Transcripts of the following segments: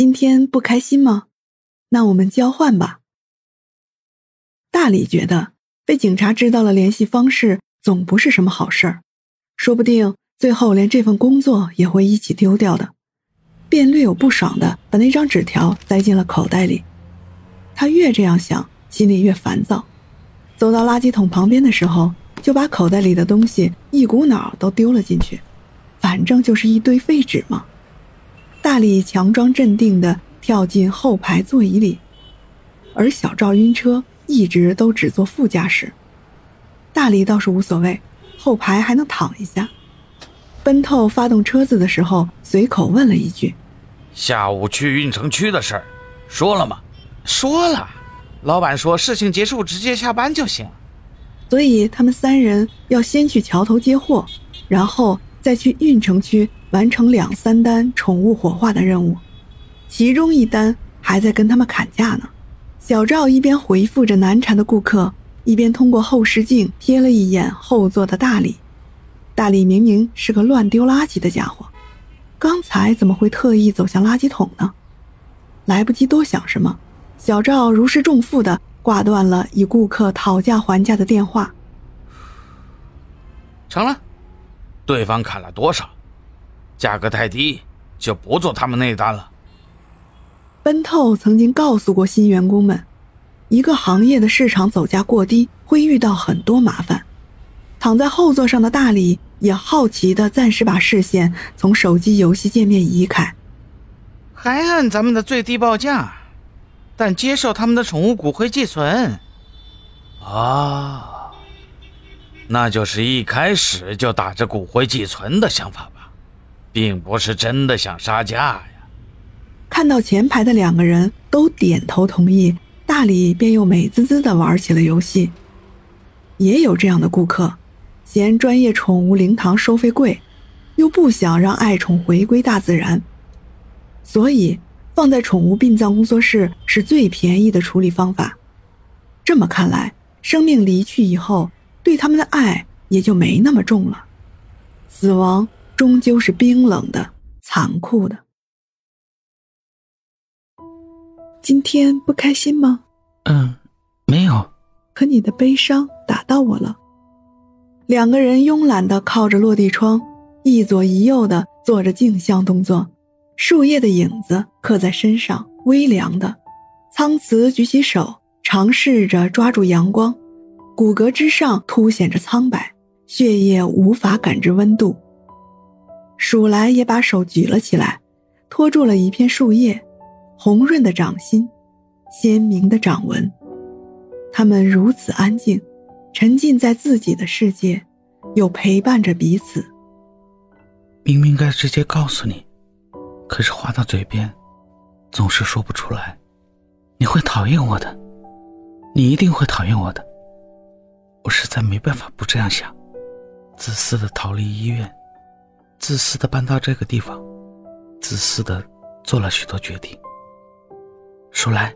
今天不开心吗？那我们交换吧。大李觉得被警察知道了联系方式，总不是什么好事儿，说不定最后连这份工作也会一起丢掉的，便略有不爽的把那张纸条塞进了口袋里。他越这样想，心里越烦躁。走到垃圾桶旁边的时候，就把口袋里的东西一股脑都丢了进去，反正就是一堆废纸嘛。大力强装镇定地跳进后排座椅里，而小赵晕车，一直都只坐副驾驶。大力倒是无所谓，后排还能躺一下。奔透发动车子的时候，随口问了一句：“下午去运城区的事儿，说了吗？”“说了，老板说事情结束直接下班就行。”所以他们三人要先去桥头接货，然后再去运城区。完成两三单宠物火化的任务，其中一单还在跟他们砍价呢。小赵一边回复着难缠的顾客，一边通过后视镜瞥了一眼后座的大李。大李明明是个乱丢垃圾的家伙，刚才怎么会特意走向垃圾桶呢？来不及多想什么，小赵如释重负地挂断了与顾客讨价还价的电话。成了，对方砍了多少？价格太低，就不做他们那单了。奔透曾经告诉过新员工们，一个行业的市场走价过低会遇到很多麻烦。躺在后座上的大李也好奇的暂时把视线从手机游戏界面移开，还按咱们的最低报价，但接受他们的宠物骨灰寄存。啊，那就是一开始就打着骨灰寄存的想法吧。并不是真的想杀价呀！看到前排的两个人都点头同意，大李便又美滋滋的玩起了游戏。也有这样的顾客，嫌专业宠物灵堂收费贵，又不想让爱宠回归大自然，所以放在宠物殡葬工作室是最便宜的处理方法。这么看来，生命离去以后，对他们的爱也就没那么重了。死亡。终究是冰冷的、残酷的。今天不开心吗？嗯，没有。可你的悲伤打到我了。两个人慵懒的靠着落地窗，一左一右的做着镜像动作。树叶的影子刻在身上，微凉的。苍瓷举起手，尝试着抓住阳光，骨骼之上凸显着苍白，血液无法感知温度。鼠来也把手举了起来，托住了一片树叶，红润的掌心，鲜明的掌纹。他们如此安静，沉浸在自己的世界，又陪伴着彼此。明明该直接告诉你，可是话到嘴边，总是说不出来。你会讨厌我的，你一定会讨厌我的。我实在没办法不这样想，自私的逃离医院。自私的搬到这个地方，自私的做了许多决定。说来，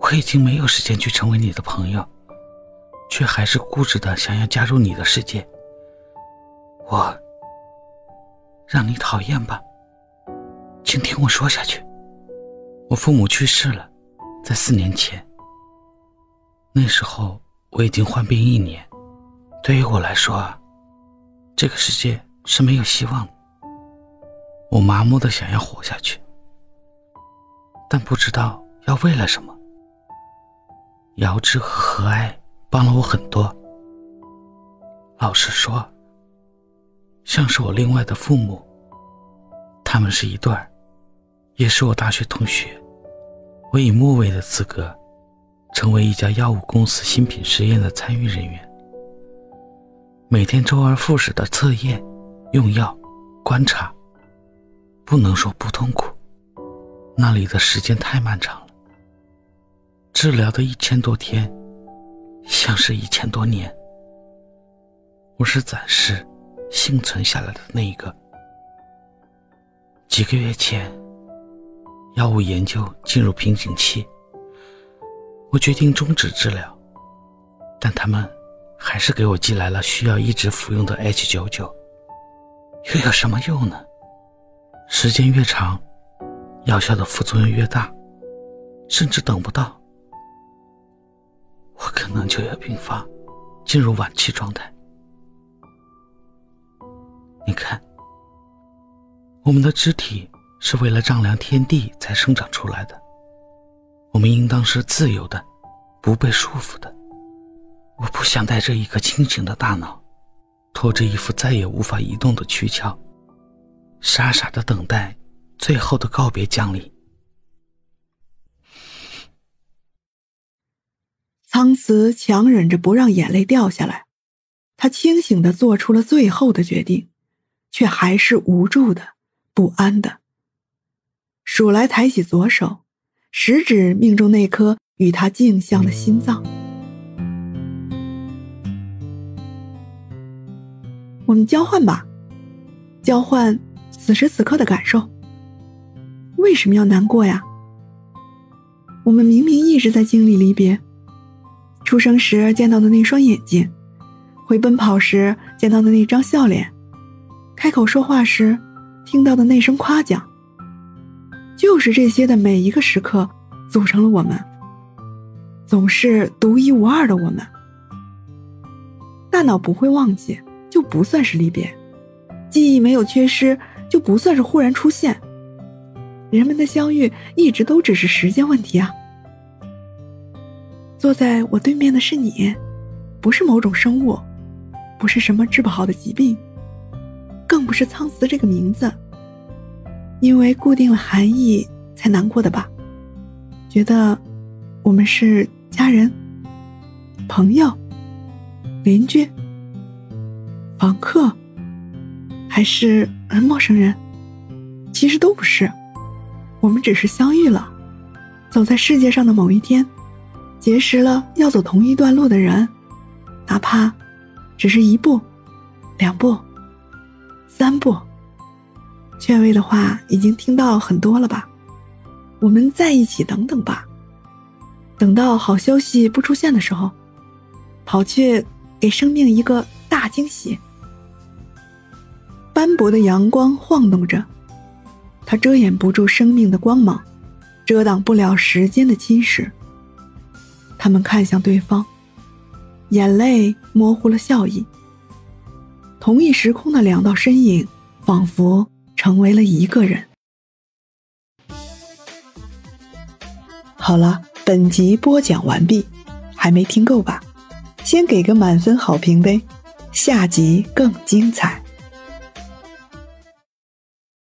我已经没有时间去成为你的朋友，却还是固执的想要加入你的世界。我让你讨厌吧，请听我说下去。我父母去世了，在四年前。那时候我已经患病一年，对于我来说，这个世界是没有希望的。我麻木的想要活下去，但不知道要为了什么。瑶芝和和蔼帮了我很多，老实说，像是我另外的父母。他们是一对儿，也是我大学同学。我以末位的资格，成为一家药物公司新品实验的参与人员，每天周而复始的测验、用药、观察。不能说不痛苦，那里的时间太漫长了。治疗的一千多天，像是一千多年。我是暂时幸存下来的那一个。几个月前，药物研究进入瓶颈期，我决定终止治疗，但他们还是给我寄来了需要一直服用的 H 九九。又有什么用呢？时间越长，药效的副作用越大，甚至等不到，我可能就要病发，进入晚期状态。你看，我们的肢体是为了丈量天地才生长出来的，我们应当是自由的，不被束缚的。我不想带着一个清醒的大脑。拖着一副再也无法移动的躯壳，傻傻的等待最后的告别降临。苍慈强忍着不让眼泪掉下来，他清醒的做出了最后的决定，却还是无助的、不安的。鼠来抬起左手，食指命中那颗与他镜像的心脏。我们交换吧，交换此时此刻的感受。为什么要难过呀？我们明明一直在经历离别。出生时见到的那双眼睛，会奔跑时见到的那张笑脸，开口说话时听到的那声夸奖，就是这些的每一个时刻，组成了我们，总是独一无二的我们。大脑不会忘记。就不算是离别，记忆没有缺失，就不算是忽然出现。人们的相遇一直都只是时间问题啊。坐在我对面的是你，不是某种生物，不是什么治不好的疾病，更不是苍慈这个名字。因为固定了含义才难过的吧？觉得我们是家人、朋友、邻居。房客，还是陌生人？其实都不是，我们只是相遇了，走在世界上的某一天，结识了要走同一段路的人，哪怕只是一步、两步、三步。劝慰的话已经听到很多了吧？我们在一起等等吧，等到好消息不出现的时候，跑去给生命一个大惊喜。斑驳的阳光晃动着，它遮掩不住生命的光芒，遮挡不了时间的侵蚀。他们看向对方，眼泪模糊了笑意。同一时空的两道身影，仿佛成为了一个人。好了，本集播讲完毕，还没听够吧？先给个满分好评呗，下集更精彩。